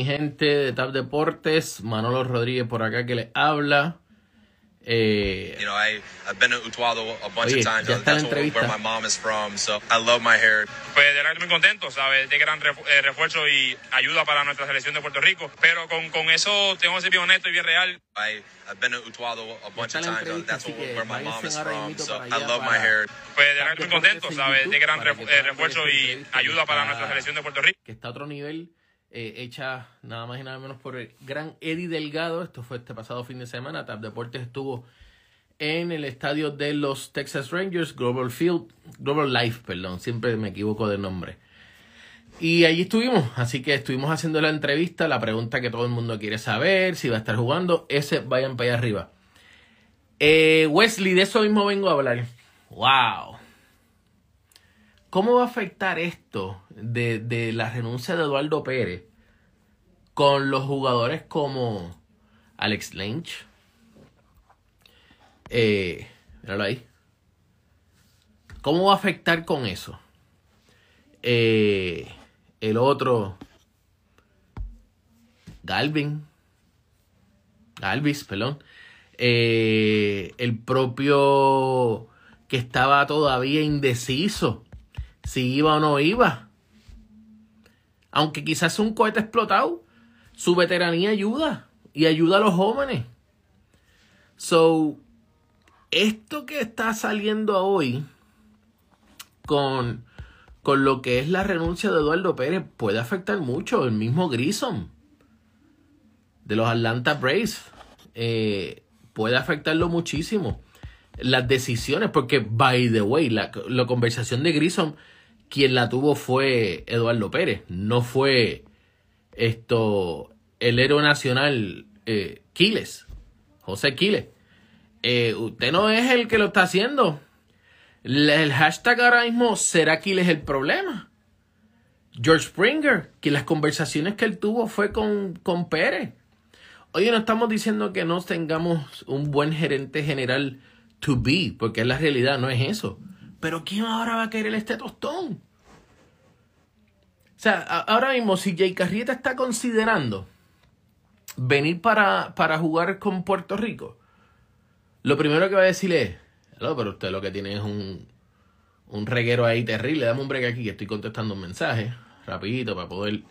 Mi gente de TAP Deportes, Manolo Rodríguez por acá que le habla. Eh, You know, I, I've been to Utuado a bunch Oye, of times. ya está la That's entrevista. where my mom is from, so I love my hair. Pues de verdad que muy contento, ¿sabes? De gran eh, refuerzo y ayuda para nuestra selección de Puerto Rico. Pero con, con eso tengo que ser bien honesto y bien real. I, I've been to Utuado a bunch of la times. That's where, my mom is from, so I love my hair. Pues de verdad que muy contento, en ¿sabes? De gran eh, refuerzo y ayuda para nuestra selección de Puerto Rico. que está a otro nivel, eh, hecha nada más y nada menos por el gran Eddie Delgado. Esto fue este pasado fin de semana. TAP Deportes estuvo en el estadio de los Texas Rangers, Global Field, Global Life, perdón, siempre me equivoco de nombre. Y allí estuvimos, así que estuvimos haciendo la entrevista, la pregunta que todo el mundo quiere saber, si va a estar jugando, ese vayan para allá arriba. Eh, Wesley, de eso mismo vengo a hablar. ¡Wow! ¿Cómo va a afectar esto de, de la renuncia de Eduardo Pérez con los jugadores como Alex Lynch? Eh, míralo ahí. ¿Cómo va a afectar con eso? Eh, el otro, Galvin, Galvis, perdón. Eh, el propio que estaba todavía indeciso si iba o no iba. Aunque quizás un cohete explotado, su veteranía ayuda y ayuda a los jóvenes. So, esto que está saliendo hoy con, con lo que es la renuncia de Eduardo Pérez puede afectar mucho. El mismo Grissom de los Atlanta Braves eh, puede afectarlo muchísimo. Las decisiones, porque, by the way, la, la conversación de Grissom, quien la tuvo fue Eduardo Pérez, no fue esto el héroe nacional eh, Quiles, José Quiles. Eh, usted no es el que lo está haciendo. El hashtag ahora mismo será Quiles el problema. George Springer, que las conversaciones que él tuvo fue con, con Pérez. Oye, no estamos diciendo que no tengamos un buen gerente general to be, porque es la realidad, no es eso. Pero ¿quién ahora va a querer este tostón? O sea, ahora mismo, si Jay Carrieta está considerando venir para, para jugar con Puerto Rico, lo primero que va a decir es, "Hello, pero usted lo que tiene es un, un reguero ahí terrible, dame un break aquí que estoy contestando un mensaje, rapidito, para poder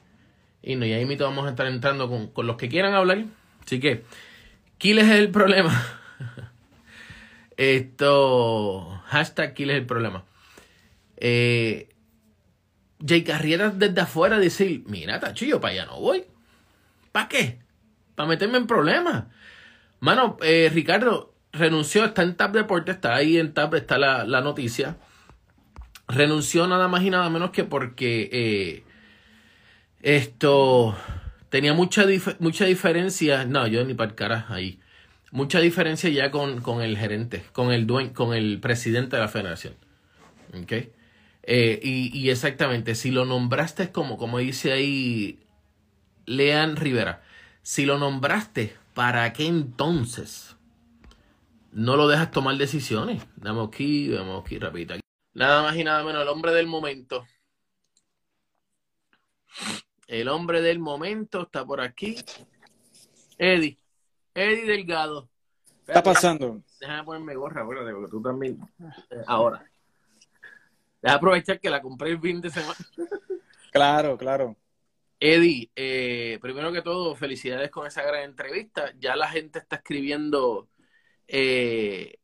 irnos. Y ahí mismo vamos a estar entrando con, con los que quieran hablar. Así que, Kiles es el problema. Esto, hashtag Kiles es el problema. Eh, Jay Carriera desde afuera decir, mira, tachillo, para allá no voy. ¿Para qué? Para meterme en problemas. Mano, eh, Ricardo renunció, está en Tab Deporte, está ahí en Tab, está la, la noticia. Renunció nada más y nada menos que porque eh, esto tenía mucha, mucha diferencia. No, yo ni para cara ahí. Mucha diferencia ya con, con el gerente, con el dueño, con el presidente de la federación. ¿Ok? Eh, y, y exactamente, si lo nombraste como, como dice ahí Lean Rivera, si lo nombraste, ¿para qué entonces no lo dejas tomar decisiones? Damos aquí, vamos aquí, rapidito. aquí. Nada más y nada menos, el hombre del momento. El hombre del momento está por aquí. Eddie. Eddie Delgado. ¿Qué está pasando? Déjame ponerme gorra, acuérdate, porque tú también. eh, ahora. Deja aprovechar que la compré el fin de semana. Claro, claro. Eddie, eh, primero que todo, felicidades con esa gran entrevista. Ya la gente está escribiendo, eh,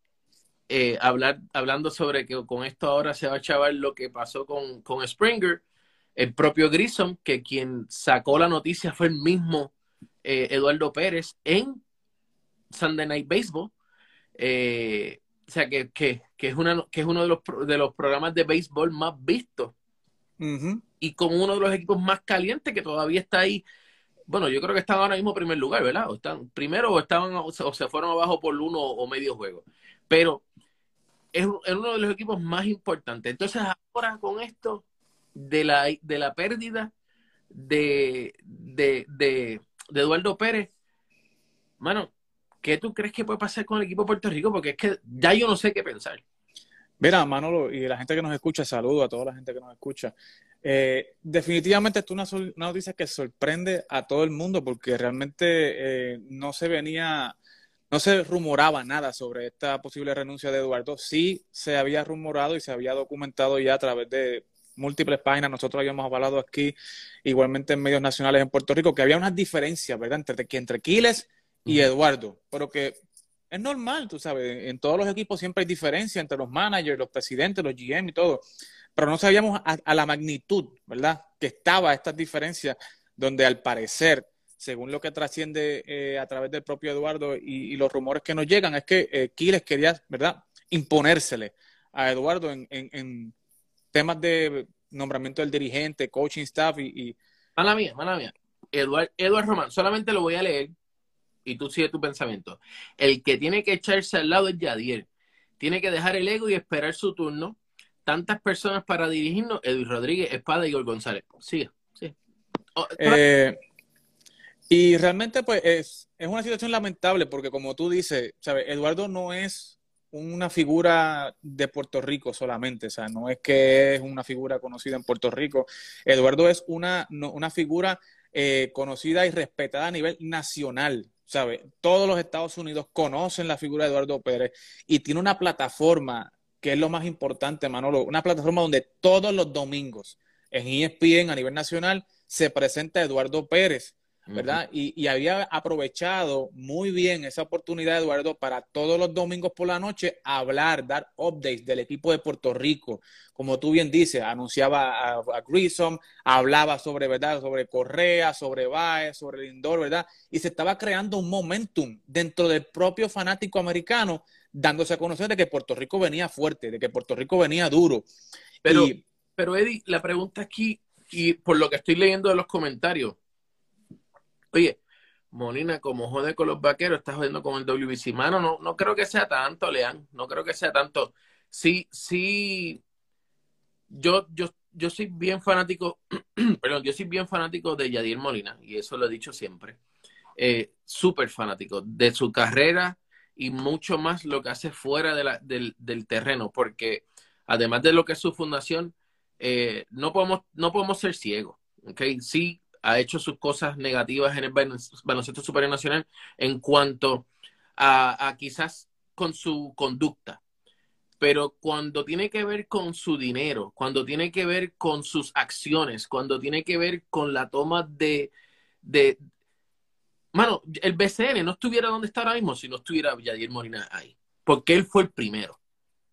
eh, hablar, hablando sobre que con esto ahora se va a chavar lo que pasó con, con Springer. El propio Grissom, que quien sacó la noticia fue el mismo eh, Eduardo Pérez en Sunday Night Baseball. O sea, que, que, que es, una, que es uno de los, de los programas de béisbol más vistos. Y con uno de los equipos más calientes que todavía está ahí. Bueno, yo creo que están ahora mismo en primer lugar, ¿verdad? O están primero o estaban o se, fueron abajo por uno o medio juego. Pero es, es uno de los equipos más importantes. Entonces, ahora con esto de la, de la pérdida de, de, de, de Eduardo Pérez, mano, ¿qué tú crees que puede pasar con el equipo de Puerto Rico? Porque es que ya yo no sé qué pensar. Mira, Manolo, y la gente que nos escucha, saludo a toda la gente que nos escucha. Eh, definitivamente esto es una, una, noticia que sorprende a todo el mundo porque realmente eh, no se venía, no se rumoraba nada sobre esta posible renuncia de Eduardo. Sí se había rumorado y se había documentado ya a través de múltiples páginas. Nosotros habíamos hablado aquí, igualmente en medios nacionales en Puerto Rico, que había unas diferencias, ¿verdad?, entre, entre Quiles y Eduardo, pero que es normal, tú sabes, en todos los equipos siempre hay diferencia entre los managers, los presidentes, los GM y todo, pero no sabíamos a, la magnitud, ¿verdad?, que estaba estas diferencias, donde al parecer, según lo que trasciende eh, a través del propio Eduardo y, los rumores que nos llegan, es que eh, Quiles quería, ¿verdad?, imponérsele a Eduardo en, temas de nombramiento del dirigente, coaching staff y... y... Mala mía, mala mía. Eduardo Eduard Román, solamente lo voy a leer y tú sigue tu pensamiento. El que tiene que echarse al lado es Yadier. Tiene que dejar el ego y esperar su turno. Tantas personas para dirigirnos, Edwin Rodríguez, Espada y Igor González. Sigue, sigue. Oh, eh, y realmente, pues, es, es una situación lamentable porque, como tú dices, ¿sabes? Eduardo no es una figura de Puerto Rico solamente, o sea, no es que es una figura conocida en Puerto Rico. Eduardo es una, una figura eh, conocida y respetada a nivel nacional. ¿Sabe? Todos los Estados Unidos conocen la figura de Eduardo Pérez y tiene una plataforma que es lo más importante, Manolo, una plataforma donde todos los domingos en ESPN a nivel nacional se presenta Eduardo Pérez ¿verdad? y, había aprovechado muy bien esa oportunidad, Eduardo, para todos los domingos por la noche hablar, dar updates del equipo de Puerto Rico. Como tú bien dices, anunciaba a, a Grissom, hablaba sobre, ¿verdad? Sobre Correa, sobre Baez, sobre Lindor, ¿verdad? Y se estaba creando un momentum dentro del propio fanático americano, dándose a conocer de que Puerto Rico venía fuerte, de que Puerto Rico venía duro. Pero, pero Eddie, la pregunta aquí, y por lo que estoy leyendo de los comentarios, Oye, Molina, como jode con los vaqueros, está jodiendo con el WBC. Mano, no, no creo que sea tanto, Lean. No creo que sea tanto. Sí, sí. Yo, yo, yo soy bien fanático, perdón, yo soy bien fanático de Yadir Molina, y eso lo he dicho siempre. Eh, Súper fanático de su carrera y mucho más lo que hace fuera del, del, terreno, porque además de lo que es su fundación, eh, no, podemos, no podemos ser ciegos. Sí, ha hecho sus cosas negativas en el baloncesto superior nacional en cuanto a, quizás con su conducta. Pero cuando tiene que ver con su dinero, cuando tiene que ver con sus acciones, cuando tiene que ver con la toma de, de mano, el BCN no estuviera donde está ahora mismo si no estuviera Yadier Molina ahí. Porque él fue el primero.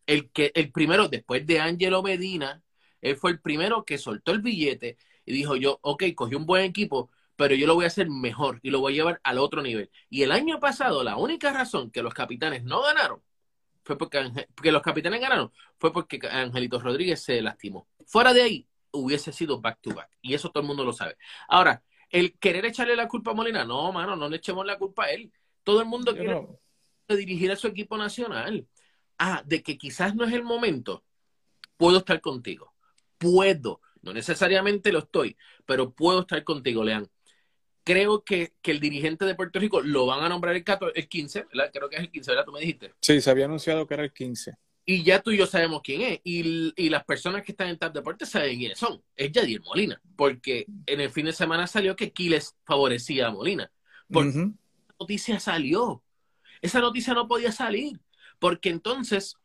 El, que, el primero, después de Angelo Medina, él fue el primero que soltó el billete y dijo yo, ok, cogí un buen equipo, pero yo lo voy a hacer mejor y lo voy a llevar al otro nivel. Y el año pasado, la única razón que los capitanes no ganaron fue porque, los capitanes ganaron fue porque Angelito Rodríguez se lastimó. Fuera de ahí, hubiese sido back to back. Y eso todo el mundo lo sabe. Ahora, el querer echarle la culpa a Molina, no, mano, no le echemos la culpa a él. Todo el mundo quiere dirigir a su equipo nacional. Ah, de que quizás no es el momento. Puedo estar contigo. Puedo. No necesariamente lo estoy, pero puedo estar contigo, Lean. Creo que, el dirigente de Puerto Rico lo van a nombrar el, 14, el 15, ¿verdad? Creo que es el 15, ¿verdad? Tú me dijiste. Sí, se había anunciado que era el 15. Y ya tú y yo sabemos quién es. Y, las personas que están en TAP Deportes saben quiénes son. Es Yadier Molina. Porque en el fin de semana salió que Quiles favorecía a Molina. Porque esa noticia salió. Esa noticia no podía salir. Porque entonces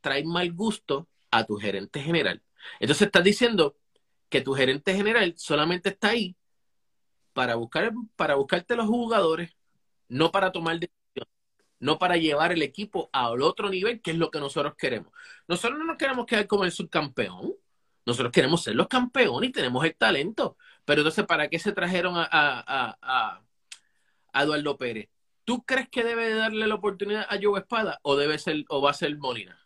trae mal gusto a tu gerente general. Entonces estás diciendo que tu gerente general solamente está ahí para buscar para buscarte los jugadores, no para tomar decisiones, no para llevar el equipo al otro nivel, que es lo que nosotros queremos. Nosotros no nos queremos quedar como el subcampeón, nosotros queremos ser los campeones y tenemos el talento. Pero entonces, ¿para qué se trajeron a, a, a, a Eduardo Pérez? ¿Tú crees que debe darle la oportunidad a Joe Espada o debe ser o va a ser Molina?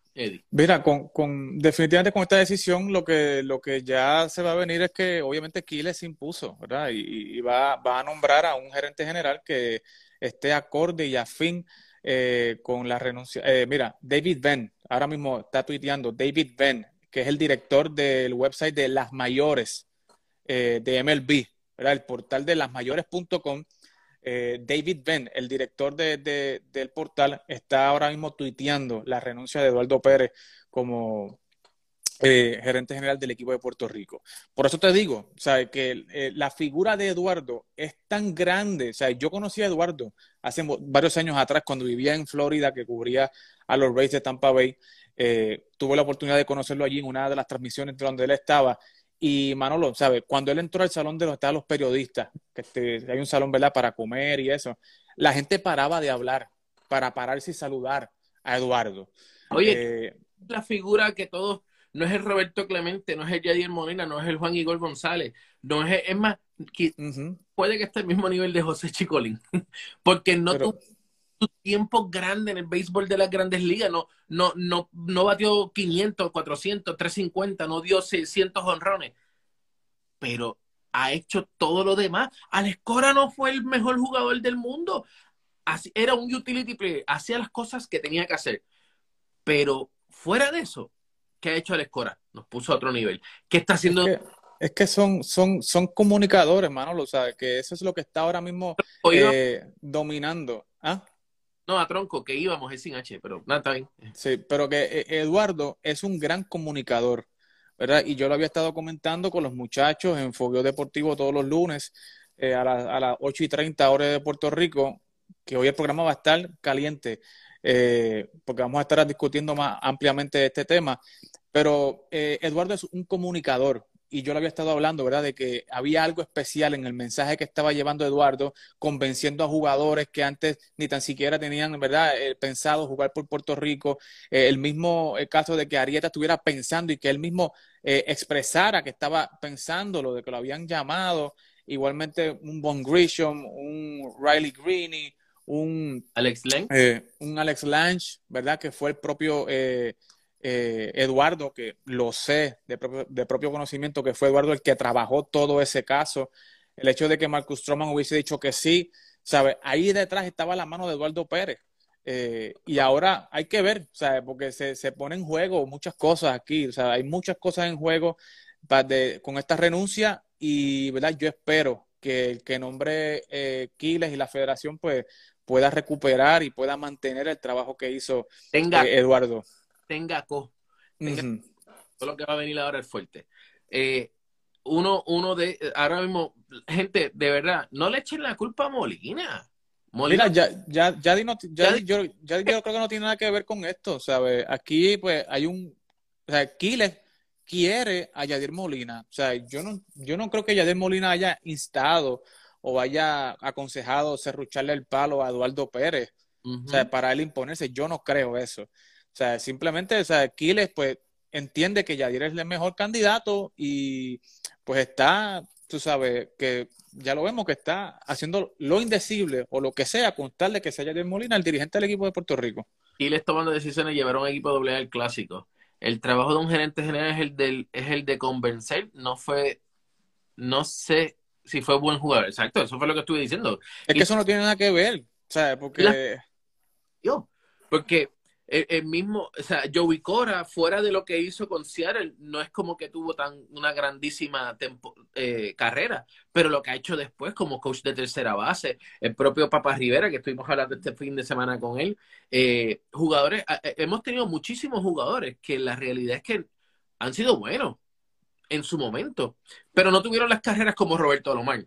Mira, con, con, definitivamente con esta decisión lo que, lo que ya se va a venir es que obviamente Kiles se impuso, ¿verdad? Y, va, va, a nombrar a un gerente general que esté acorde y afín eh, con la renuncia. Eh, mira, David Venn, ahora mismo está tuiteando, David Venn, que es el director del website de Las Mayores eh, de MLB, ¿verdad? El portal de lasmayores.com eh, David Venn, el director de, del portal, está ahora mismo tuiteando la renuncia de Eduardo Pérez como eh, gerente general del equipo de Puerto Rico. Por eso te digo, sea, que eh, la figura de Eduardo es tan grande. Sea, yo conocí a Eduardo hace varios años atrás cuando vivía en Florida, que cubría a los Rays de Tampa Bay. Eh, tuve la oportunidad de conocerlo allí en una de las transmisiones donde él estaba. Y Manolo, ¿sabes? Cuando él entró al salón de los estaban los periodistas, que este, hay un salón, ¿verdad?, para comer y eso, la gente paraba de hablar para pararse y saludar a Eduardo. Oye, la figura que todos no es el Roberto Clemente, no es el Yadier Molina, no es el Juan Igor González, no es, es más, puede que esté al mismo nivel de José Chicolín, porque no tuvo tiempo grande en el béisbol de las grandes ligas, no, no, no, no batió 500, 400, 350, no dio 600 honrones, pero ha hecho todo lo demás. Alex Cora no fue el mejor jugador del mundo, Así, era un utility player, hacía las cosas que tenía que hacer, pero fuera de eso, ¿qué ha hecho Alex Cora? Nos puso a otro nivel. ¿Qué está haciendo? Es que, son, son, son comunicadores, Manolo, o sea, que eso es lo que está ahora mismo eh, dominando. ¿Ah? No, a tronco, que íbamos, es sin H, pero nada, está bien. Sí, pero que eh, Eduardo es un gran comunicador, ¿verdad? Y yo lo había estado comentando con los muchachos en Fogueo Deportivo todos los lunes eh, a, a las 8 y 30 horas de Puerto Rico, que hoy el programa va a estar caliente. Eh, porque vamos a estar discutiendo más ampliamente este tema. Pero Eduardo es un comunicador y yo le había estado hablando, ¿verdad?, de que había algo especial en el mensaje que estaba llevando Eduardo, convenciendo a jugadores que antes ni tan siquiera tenían, ¿verdad?, eh, pensado jugar por Puerto Rico. el mismo caso de que Arieta estuviera pensando y que él mismo expresara que estaba pensando lo de que lo habían llamado. Igualmente un Von Grisham, un Riley Greene, un Alex Lange, eh, un Alex Lange, ¿verdad? Que fue el propio eh, eh, Eduardo, que lo sé de propio, conocimiento, que fue Eduardo el que trabajó todo ese caso. El hecho de que Marcus Stroman hubiese dicho que sí, ¿sabe? Ahí detrás estaba la mano de Eduardo Pérez. y ahora hay que ver, ¿sabe? Porque se, se pone en juego muchas cosas aquí, o sea, hay muchas cosas en juego con esta renuncia y, ¿verdad? Yo espero que el que nombre eh, Quiles y la federación pues pueda recuperar y pueda mantener el trabajo que hizo tenga, eh, Eduardo. Tenga co. Todo lo que va a venir ahora es fuerte. Eh, uno, uno de, ahora mismo, gente, de verdad, no le echen la culpa a Molina. Molina. Mira, ya, ya, ya, ya, yo, ya, yo creo que no tiene nada que ver con esto, ¿sabes? Aquí, pues, hay un, o sea, quiere a Yadir Molina. O sea, yo no, yo no creo que Yadir Molina haya instado o haya aconsejado cerrucharle el palo a Eduardo Pérez, o sea, para él imponerse. Yo no creo eso. O sea, simplemente, o sea, Aquiles, pues, entiende que Yadir es el mejor candidato y, pues, está, tú sabes, que ya lo vemos que está haciendo lo indecible o lo que sea con tal de que sea Yadir Molina el dirigente del equipo de Puerto Rico. Aquiles tomando decisiones y llevar a un equipo doble al clásico. El trabajo de un gerente general es el, del, es el de convencer, no fue, no sé si fue buen jugador. Exacto, eso fue lo que estuve diciendo. Es que eso no tiene nada que ver, ¿sabes? Porque... Yo, porque el, mismo, o sea, Joey Cora, fuera de lo que hizo con Seattle, no es como que tuvo tan una grandísima eh, carrera, pero lo que ha hecho después como coach de tercera base, el propio Papa Rivera, que estuvimos hablando este fin de semana con él, eh, jugadores, eh, hemos tenido muchísimos jugadores que la realidad es que han sido buenos en su momento, pero no tuvieron las carreras como Roberto Alomar,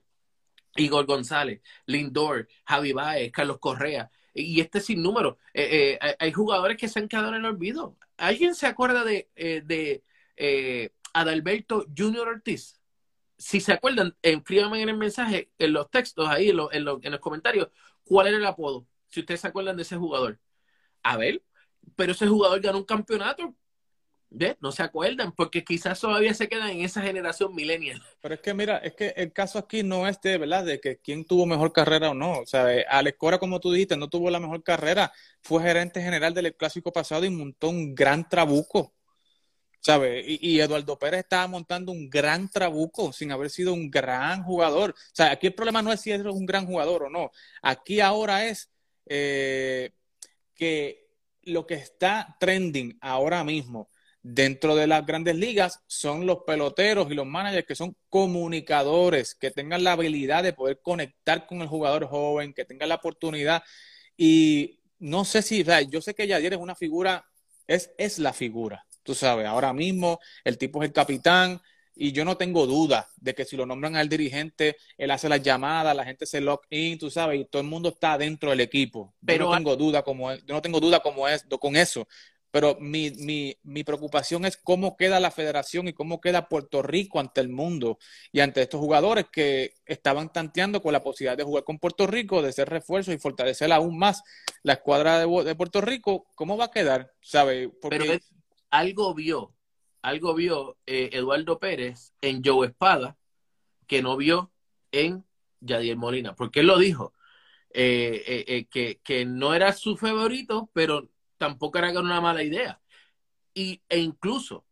Igor González, Lindor, Javi Baez, Carlos Correa, y este sin número. Eh, eh, hay jugadores que se han quedado en el olvido. ¿Alguien se acuerda de, eh, de Adalberto Junior Ortiz? Si se acuerdan, escríbanme en el mensaje, en los textos, ahí en, en, en los comentarios, cuál era el apodo. Si ustedes se acuerdan de ese jugador. A ver, pero ese jugador ganó un campeonato no se acuerdan, porque quizás todavía se quedan en esa generación millennial. Pero es que mira, es que el caso aquí no es de, ¿verdad? De que quién tuvo mejor carrera o no. O sea, Alex Cora, como tú dijiste, no tuvo la mejor carrera. Fue gerente general del clásico pasado y montó un gran trabuco. ¿Sabes? Y, Eduardo Pérez estaba montando un gran trabuco sin haber sido un gran jugador. O sea, aquí el problema no es si es un gran jugador o no. Aquí ahora es eh, que lo que está trending ahora mismo dentro de las grandes ligas son los peloteros y los managers que son comunicadores, que tengan la habilidad de poder conectar con el jugador joven, que tengan la oportunidad. Y no sé si, yo sé que Yadier es una figura, es, es la figura, Tú sabes, ahora mismo el tipo es el capitán y yo no tengo duda de que si lo nombran al dirigente, él hace las llamadas, la gente se lock in, tú sabes, y todo el mundo está dentro del equipo. Pero yo no tengo duda como es, yo no tengo duda como es con eso. Pero mi, mi, preocupación es cómo queda la federación y cómo queda Puerto Rico ante el mundo y ante estos jugadores que estaban tanteando con la posibilidad de jugar con Puerto Rico, de ser refuerzo y fortalecer aún más la escuadra de, de Puerto Rico. ¿Cómo va a quedar? ¿Sabe? Porque... Pero algo vio, algo vio eh, Eduardo Pérez en Joe Espada que no vio en Yadier Molina, porque él lo dijo, eh, eh, que, que no era su favorito, pero tampoco era una mala idea. Y, e incluso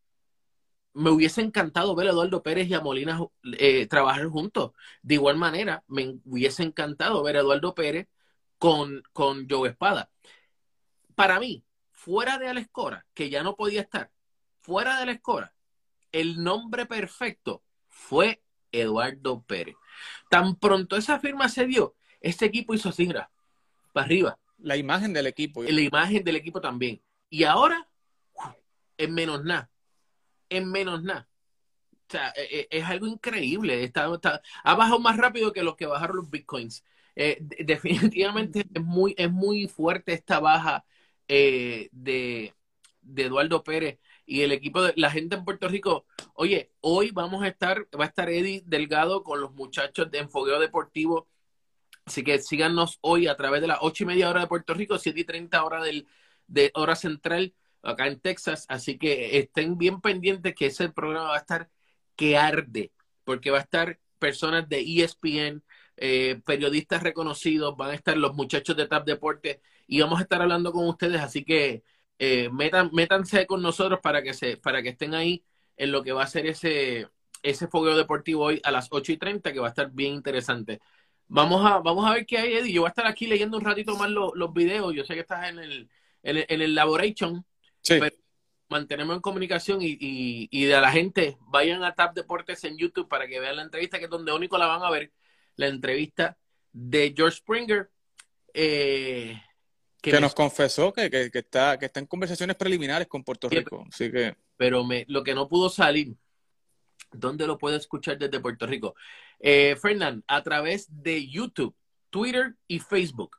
me hubiese encantado ver a Eduardo Pérez y a Molina eh, trabajar juntos. De igual manera, me hubiese encantado ver a Eduardo Pérez con, con Joe Espada. Para mí, fuera de Alescora, que ya no podía estar, fuera de la escora, el nombre perfecto fue Eduardo Pérez. Tan pronto esa firma se dio, este equipo hizo cingra para arriba. La imagen del equipo. La imagen del equipo también. Y ahora, en menos nada. En menos nada. O sea, e, e, es, algo increíble. Está, ha bajado más rápido que los que bajaron los bitcoins. Eh, definitivamente es muy, es muy fuerte esta baja eh, de, de Eduardo Pérez y el equipo de la gente en Puerto Rico. Oye, hoy vamos a estar, va a estar Eddie Delgado con los muchachos de Enfogueo Deportivo Así que síganos hoy a través de las ocho y media hora de Puerto Rico, siete y treinta hora del, de hora central acá en Texas. Así que estén bien pendientes que ese programa va a estar que arde, porque va a estar personas de ESPN, eh, periodistas reconocidos, van a estar los muchachos de TAP Deporte y vamos a estar hablando con ustedes. Así que eh, metan, métanse con nosotros para que, se, para que estén ahí en lo que va a ser ese, ese fogueo deportivo hoy a las ocho y treinta, que va a estar bien interesante. Vamos a, vamos a ver qué hay, Eddie. Yo voy a estar aquí leyendo un ratito más los, los videos. Yo sé que estás en el, en el, en el laboration. Sí. Pero mantenemos en comunicación y, y, y, de la gente, vayan a Tap Deportes en YouTube para que vean la entrevista, que es donde único la van a ver. La entrevista de George Springer. Eh, que, que nos confesó que, que, que, está, que está en conversaciones preliminares con Puerto Rico. Así que... Pero me, lo que no pudo salir ¿Dónde lo puede escuchar desde Puerto Rico? Eh, Fernand, a través de YouTube, Twitter y Facebook.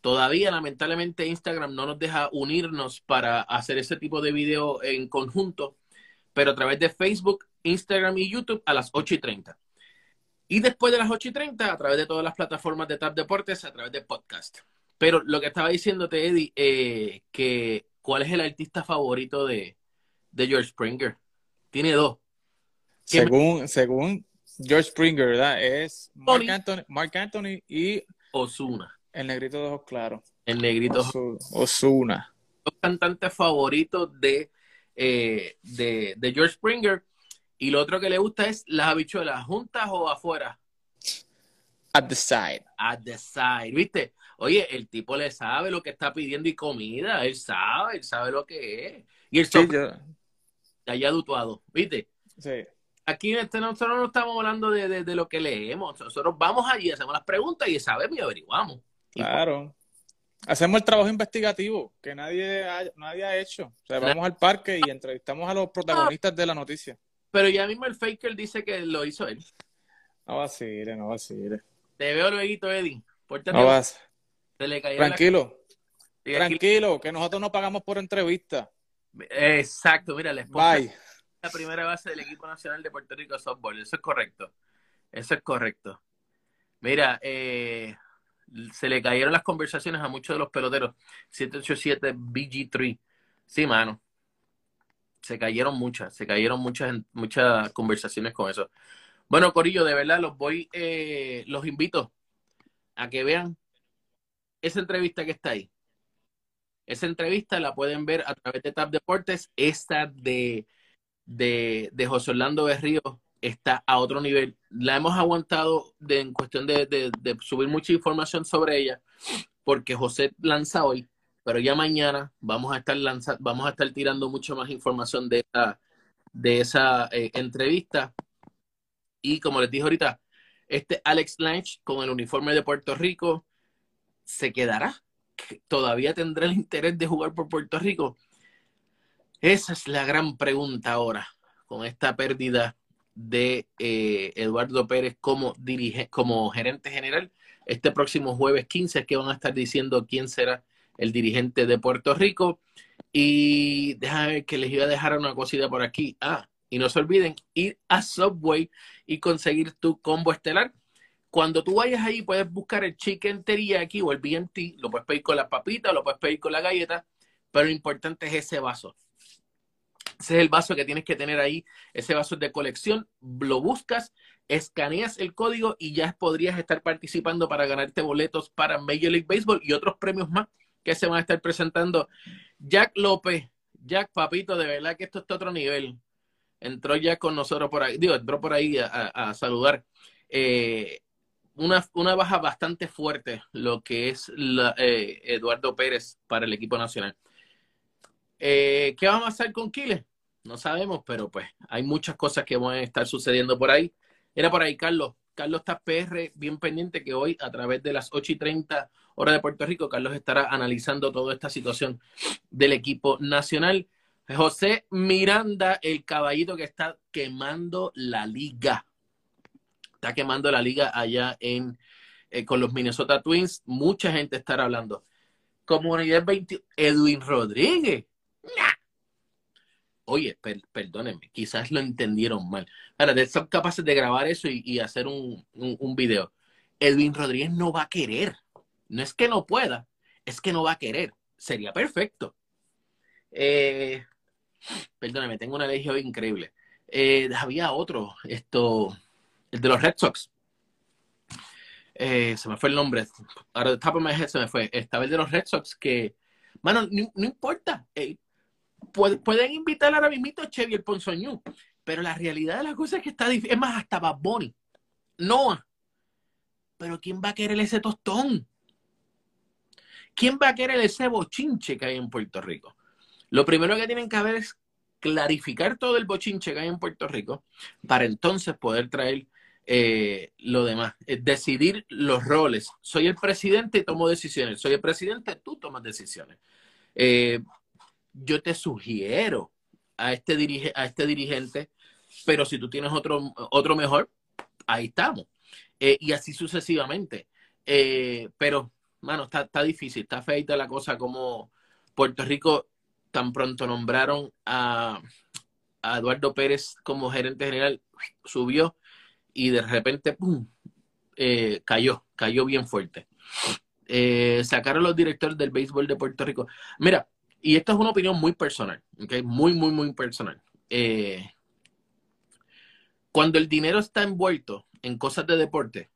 Todavía, lamentablemente, Instagram no nos deja unirnos para hacer ese tipo de video en conjunto, pero a través de Facebook, Instagram y YouTube a las 8 y 30. Y después de las 8 y 30, a través de todas las plataformas de TAP Deportes, a través de podcast. Pero lo que estaba diciéndote, Eddie, eh, que ¿cuál es el artista favorito de, de George Springer? Tiene dos. Según, según George Springer, ¿verdad? Es Mark Anthony, Mark Anthony y Osuna. El negrito de ojos claros. El negrito Osuna. Los cantantes favoritos de, eh, de, de, George Springer. Y lo otro que le gusta es las habichuelas, juntas o afuera. At the side. At the side, ¿viste? Oye, el tipo le sabe lo que está pidiendo y comida. Él sabe, él sabe lo que es. Y el sí, yo... allá dutuado, ¿viste? Sí aquí este, nosotros no estamos hablando de, de, lo que leemos. Nosotros vamos allí, hacemos las preguntas y sabemos y averiguamos. Claro. Hacemos el trabajo investigativo que nadie ha, nadie ha hecho. O sea, vamos al parque y entrevistamos a los protagonistas de la noticia. Pero ya mismo el Faker dice que lo hizo él. No vacile, no vacile. Te veo luego, Eddie. no vas. Tranquilo. Tranquilo, que nosotros no pagamos por entrevista. Exacto, mira, esposa, Bye la primera base del equipo nacional de Puerto Rico de softball. Eso es correcto. Eso es correcto. Mira, eh, se le cayeron las conversaciones a muchos de los peloteros. 787 BG3. Sí, mano. Se cayeron muchas, se cayeron muchas, muchas conversaciones con eso. Bueno, Corillo, de verdad los voy, eh, los invito a que vean esa entrevista que está ahí. Esa entrevista la pueden ver a través de Tap Deportes. Esta de de, de José Orlando Berrío está a otro nivel. La hemos aguantado de, en cuestión de, de, subir mucha información sobre ella, porque José lanza hoy, pero ya mañana vamos a estar vamos a estar tirando mucho más información de esa, de esa eh, entrevista. Y como les dije ahorita, este Alex Lange con el uniforme de Puerto Rico se quedará. Todavía tendrá el interés de jugar por Puerto Rico Esa es la gran pregunta ahora, con esta pérdida de eh, Eduardo Pérez como, como gerente general. Este próximo jueves 15 es que van a estar diciendo quién será el dirigente de Puerto Rico. Y déjame ver que les iba a dejar una cosita por aquí. Ah, y no se olviden ir a Subway y conseguir tu combo estelar. Cuando tú vayas ahí, puedes buscar el chicken teriyaki o el BMT. Lo puedes pedir con la papita, lo puedes pedir con la galleta, pero lo importante es ese vaso. Ese es el vaso que tienes que tener ahí. Ese vaso de colección. Lo buscas, escaneas el código y ya podrías estar participando para ganarte boletos para Major League Baseball y otros premios más que se van a estar presentando. Jack López, Jack Papito, de verdad que esto está otro nivel. Entró ya con nosotros por ahí, digo, entró por ahí a, saludar. Eh, una, una, baja bastante fuerte lo que es eh, Eduardo Pérez para el equipo nacional. Eh, ¿Qué vamos a hacer con Quiles? No sabemos, pero pues hay muchas cosas que van a estar sucediendo por ahí. Era por ahí, Carlos. Carlos está PR bien pendiente que hoy a través de las 8 y 30 horas de Puerto Rico, Carlos estará analizando toda esta situación del equipo nacional. José Miranda, el caballito que está quemando la liga. Está quemando la liga allá en eh, con los Minnesota Twins. Mucha gente estará hablando. Comunidad 20, Edwin Rodríguez. Oye, perdónenme, quizás lo entendieron mal. Ahora, son capaces de grabar eso y, hacer un, un, video. Edwin Rodríguez no va a querer. No es que no pueda, es que no va a querer. Sería perfecto. Eh, tengo una alergia increíble. Eh, había otro, esto, el de los Red Sox. Eh, se me fue el nombre. Ahora, head se me fue. Estaba el de los Red Sox que, bueno, no, importa. Eh, pueden invitar ahora mismo a Chevy el Ponzoñú, pero la realidad de la cosa es que está difícil. Es más, hasta Bad. Noah. Pero ¿quién va a querer ese tostón? ¿Quién va a querer ese bochinche que hay en Puerto Rico? Lo primero que tienen que hacer es clarificar todo el bochinche que hay en Puerto Rico para entonces poder traer eh, lo demás, decidir los roles. Soy el presidente y tomo decisiones. Soy el presidente, tú tomas decisiones. Eh, yo te sugiero a este, a este dirigente, pero si tú tienes otro, otro mejor, ahí estamos. Eh, y así sucesivamente. Eh, pero, mano, está, está difícil, está feita la cosa como Puerto Rico tan pronto nombraron a, a Eduardo Pérez como gerente general, subió y de repente, ¡pum!, eh, cayó, cayó bien fuerte. sacaron los directores del béisbol de Puerto Rico. Mira, y esto es una opinión muy personal, ¿okay? muy, muy, muy personal. Eh, cuando el dinero está envuelto en cosas de deporte,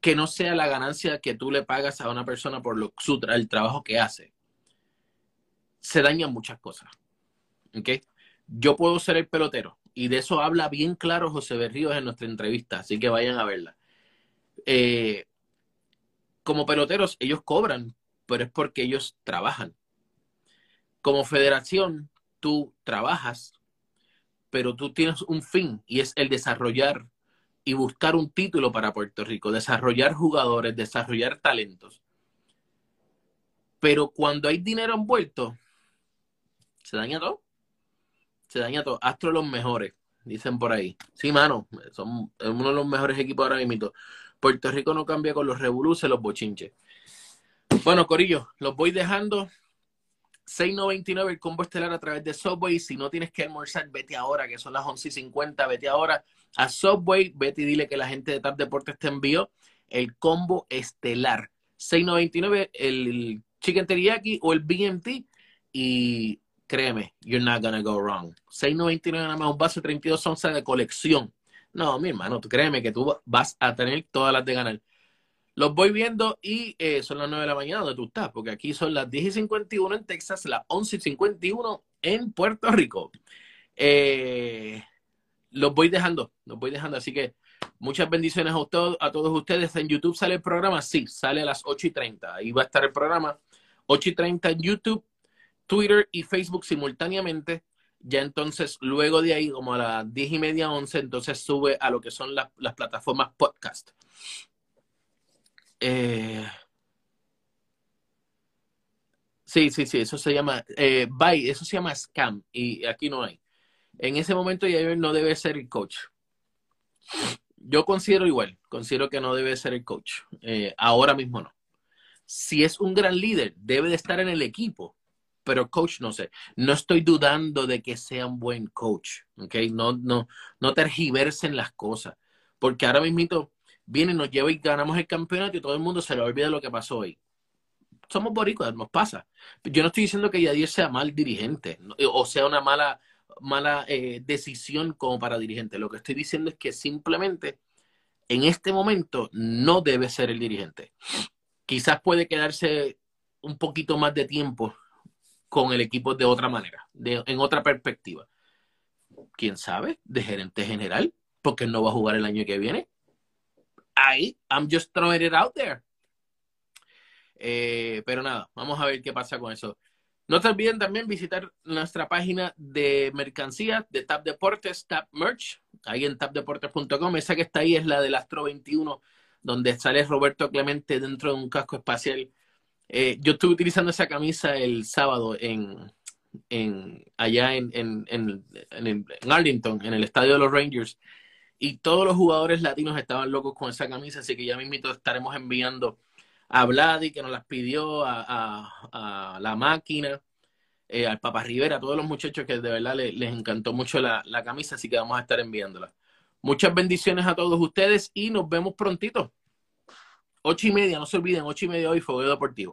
que no sea la ganancia que tú le pagas a una persona por lo, su, el trabajo que hace, se dañan muchas cosas. ¿okay? Yo puedo ser el pelotero, y de eso habla bien claro José Berríos en nuestra entrevista, así que vayan a verla. Eh, como peloteros, ellos cobran pero es porque ellos trabajan. Como federación, tú trabajas, pero tú tienes un fin y es el desarrollar y buscar un título para Puerto Rico, desarrollar jugadores, desarrollar talentos. Pero cuando hay dinero envuelto, se daña todo. Se daña todo. Astro los mejores, dicen por ahí. Sí, mano, son uno de los mejores equipos ahora mismo. Puerto Rico no cambia con los revoluces, los bochinches. Bueno, Corillo, los voy dejando. 6.99 el combo estelar a través de Subway. Si no tienes que almorzar, vete ahora, que son las 11.50. Vete ahora a Subway. Vete y dile que la gente de TAP Deportes te envió el combo estelar. 6.99 el chicken teriyaki o el BMT. Y créeme, you're not gonna go wrong. 6.99 nada más un vaso de 32 onzas de colección. No, mi hermano, créeme que tú vas a tener todas las de ganar. Los voy viendo y eh, son las 9 de la mañana donde tú estás, porque aquí son las 10 y 51 en Texas, las 11 y 51 en Puerto Rico. Eh, los voy dejando, los voy dejando. Así que muchas bendiciones a, todos, a todos ustedes. En YouTube sale el programa, sí, sale a las 8 y 30. Ahí va a estar el programa. 8 y 30 en YouTube, Twitter y Facebook simultáneamente. Ya entonces, luego de ahí, como a las 10 y media, 11, entonces sube a lo que son las plataformas podcast. Eh, Sí, sí, sí, eso se llama, eh, eso se llama scam y aquí no hay. En ese momento Jair no debe ser el coach. Yo considero igual, considero que no debe ser el coach. Eh, ahora mismo no. Si es un gran líder, debe de estar en el equipo, pero coach no sé. No estoy dudando de que sea un buen coach, ¿ok? No, no, no tergiversen las cosas, porque ahora mismo viene, nos lleva y ganamos el campeonato y todo el mundo se le olvida lo que pasó hoy. Somos boricuas, nos pasa. Yo no estoy diciendo que Yadir sea mal dirigente o sea una mala, mala eh, decisión como para dirigente. Lo que estoy diciendo es que simplemente en este momento no debe ser el dirigente. Quizás puede quedarse un poquito más de tiempo con el equipo de otra manera, de, en otra perspectiva. ¿Quién sabe? De gerente general, porque no va a jugar el año que viene. Ahí, I'm just throwing it out there. Eh, pero nada, vamos a ver qué pasa con eso. No te olviden también visitar nuestra página de mercancía de Tap Deportes, Tap Merch, ahí en tapdeportes.com. Esa que está ahí es la del Astro 21, donde sale Roberto Clemente dentro de un casco espacial eh, yo estuve utilizando esa camisa el sábado en, en allá en, en, en, Arlington, en el estadio de los Rangers, y todos los jugadores latinos estaban locos con esa camisa, así que ya mismito estaremos enviando a Vladi, que nos las pidió, a, a, la máquina, eh, al Papa Rivera, a todos los muchachos que de verdad les, encantó mucho la, la camisa, así que vamos a estar enviándola. Muchas bendiciones a todos ustedes y nos vemos prontito. Ocho y media, no se olviden, ocho y media hoy, Fuego Deportivo.